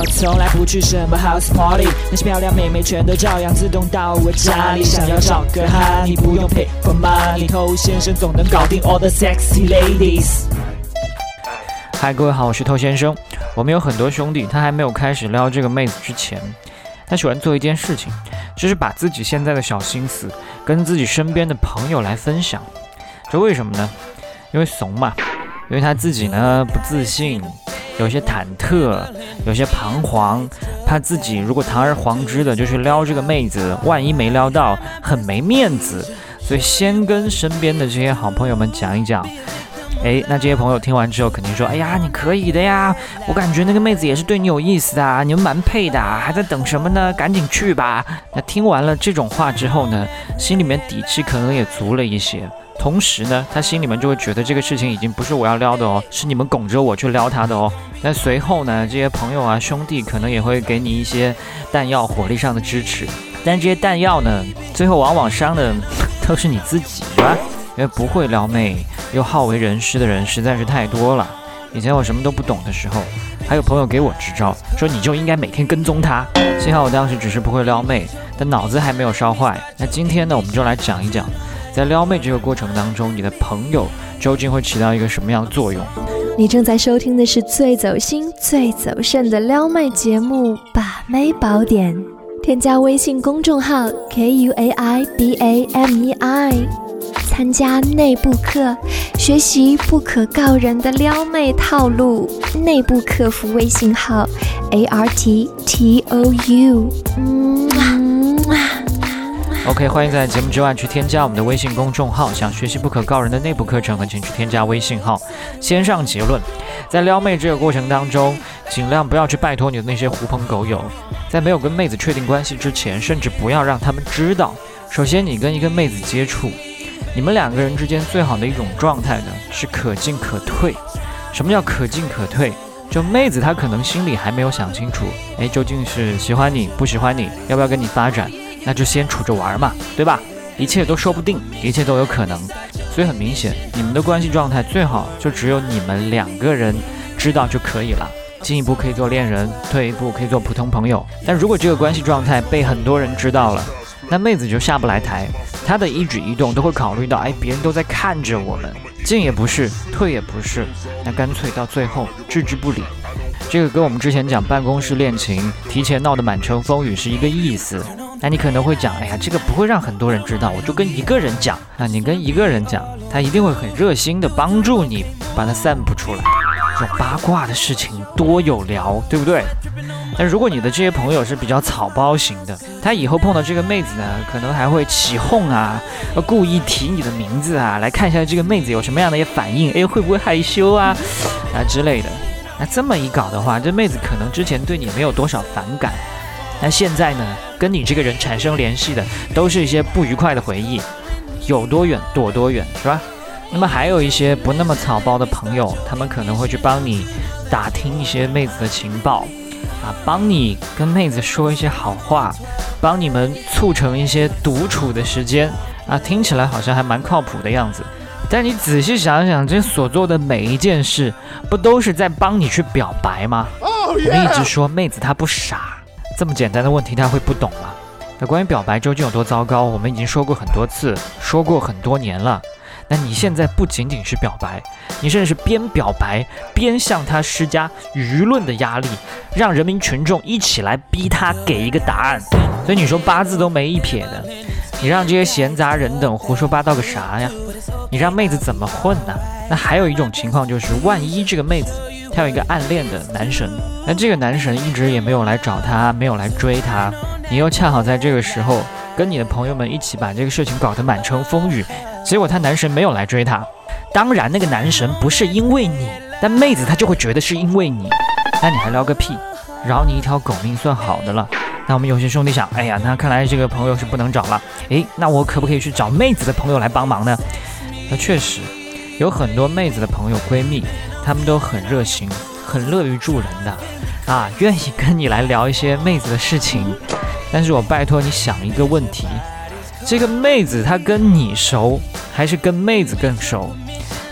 我从来不去什么 house party，那些漂亮妹妹全都照样自动到我家里。想要找个哈，你不用 pay for money，偷先生总能搞定 all the sexy ladies。嗨，各位好，我是偷先生。我们有很多兄弟，他还没有开始撩这个妹子之前，他喜欢做一件事情，就是把自己现在的小心思跟自己身边的朋友来分享。这为什么呢？因为怂嘛，因为他自己呢不自信，有些忐忑，有些彷徨，怕自己如果堂而皇之的就去撩这个妹子，万一没撩到，很没面子，所以先跟身边的这些好朋友们讲一讲。哎，那这些朋友听完之后肯定说：“哎呀，你可以的呀！我感觉那个妹子也是对你有意思的，你们蛮配的，还在等什么呢？赶紧去吧！”那听完了这种话之后呢，心里面底气可能也足了一些。同时呢，他心里面就会觉得这个事情已经不是我要撩的哦，是你们拱着我去撩他的哦。那随后呢，这些朋友啊、兄弟可能也会给你一些弹药、火力上的支持。但这些弹药呢，最后往往伤的都是你自己，是吧？因为不会撩妹。又好为人师的人实在是太多了。以前我什么都不懂的时候，还有朋友给我支招，说你就应该每天跟踪他。幸好我当时只是不会撩妹，但脑子还没有烧坏。那今天呢，我们就来讲一讲，在撩妹这个过程当中，你的朋友究竟会起到一个什么样的作用？你正在收听的是最走心、最走肾的撩妹节目《把妹宝典》，添加微信公众号 k u a i b a m e i。参加内部课，学习不可告人的撩妹套路。内部客服微信号：a r t t o u。OK，欢迎在节目之外去添加我们的微信公众号。想学习不可告人的内部课程，请去添加微信号。先上结论，在撩妹这个过程当中，尽量不要去拜托你的那些狐朋狗友，在没有跟妹子确定关系之前，甚至不要让他们知道。首先，你跟一个妹子接触。你们两个人之间最好的一种状态呢，是可进可退。什么叫可进可退？就妹子她可能心里还没有想清楚，哎，究竟是喜欢你不喜欢你，要不要跟你发展？那就先处着玩嘛，对吧？一切都说不定，一切都有可能。所以很明显，你们的关系状态最好就只有你们两个人知道就可以了。进一步可以做恋人，退一步可以做普通朋友。但如果这个关系状态被很多人知道了，那妹子就下不来台。她的一举一动都会考虑到，哎，别人都在看着我们，进也不是，退也不是，那干脆到最后置之不理。这个跟我们之前讲办公室恋情提前闹得满城风雨是一个意思。那你可能会讲，哎呀，这个不会让很多人知道，我就跟一个人讲。那你跟一个人讲，他一定会很热心的帮助你把它散布出来。这种八卦的事情多有聊，对不对？但如果你的这些朋友是比较草包型的，他以后碰到这个妹子呢，可能还会起哄啊，故意提你的名字啊，来看一下这个妹子有什么样的一些反应，哎，会不会害羞啊，啊之类的。那这么一搞的话，这妹子可能之前对你没有多少反感，那现在呢，跟你这个人产生联系的都是一些不愉快的回忆，有多远躲多远，是吧？那么还有一些不那么草包的朋友，他们可能会去帮你打听一些妹子的情报。啊，帮你跟妹子说一些好话，帮你们促成一些独处的时间啊，听起来好像还蛮靠谱的样子。但你仔细想想，这所做的每一件事，不都是在帮你去表白吗？我们一直说妹子她不傻，这么简单的问题他会不懂吗？那关于表白究竟有多糟糕，我们已经说过很多次，说过很多年了。那你现在不仅仅是表白，你甚至是边表白边向他施加舆论的压力，让人民群众一起来逼他给一个答案。所以你说八字都没一撇的，你让这些闲杂人等胡说八道个啥呀？你让妹子怎么混呢？那还有一种情况就是，万一这个妹子她有一个暗恋的男神，那这个男神一直也没有来找她，没有来追她，你又恰好在这个时候跟你的朋友们一起把这个事情搞得满城风雨。结果他男神没有来追她，当然那个男神不是因为你，但妹子她就会觉得是因为你，那你还撩个屁，饶你一条狗命算好的了。那我们有些兄弟想，哎呀，那看来这个朋友是不能找了，诶，那我可不可以去找妹子的朋友来帮忙呢？那确实有很多妹子的朋友闺蜜，他们都很热心，很乐于助人的，啊，愿意跟你来聊一些妹子的事情。但是我拜托你想一个问题。这个妹子她跟你熟，还是跟妹子更熟？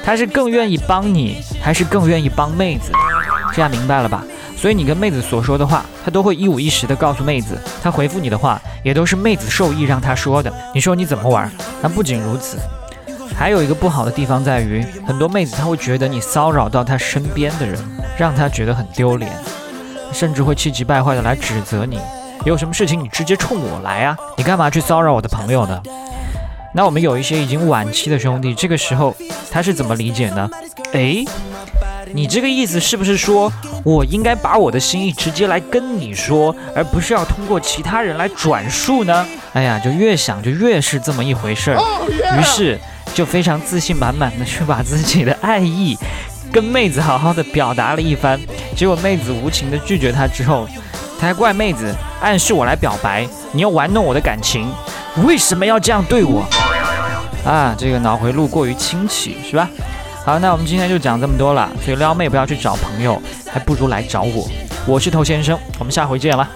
她是更愿意帮你，还是更愿意帮妹子？这样明白了吧？所以你跟妹子所说的话，她都会一五一十的告诉妹子。她回复你的话，也都是妹子授意让她说的。你说你怎么玩？但不仅如此，还有一个不好的地方在于，很多妹子她会觉得你骚扰到她身边的人，让她觉得很丢脸，甚至会气急败坏的来指责你。有什么事情你直接冲我来啊！你干嘛去骚扰我的朋友呢？那我们有一些已经晚期的兄弟，这个时候他是怎么理解呢？诶，你这个意思是不是说我应该把我的心意直接来跟你说，而不是要通过其他人来转述呢？哎呀，就越想就越是这么一回事儿。于是就非常自信满满的去把自己的爱意跟妹子好好的表达了一番，结果妹子无情的拒绝他之后，他还怪妹子暗示我来表白，你要玩弄我的感情，为什么要这样对我？啊，这个脑回路过于清奇是吧？好，那我们今天就讲这么多了。所以撩妹不要去找朋友，还不如来找我。我是头先生，我们下回见了。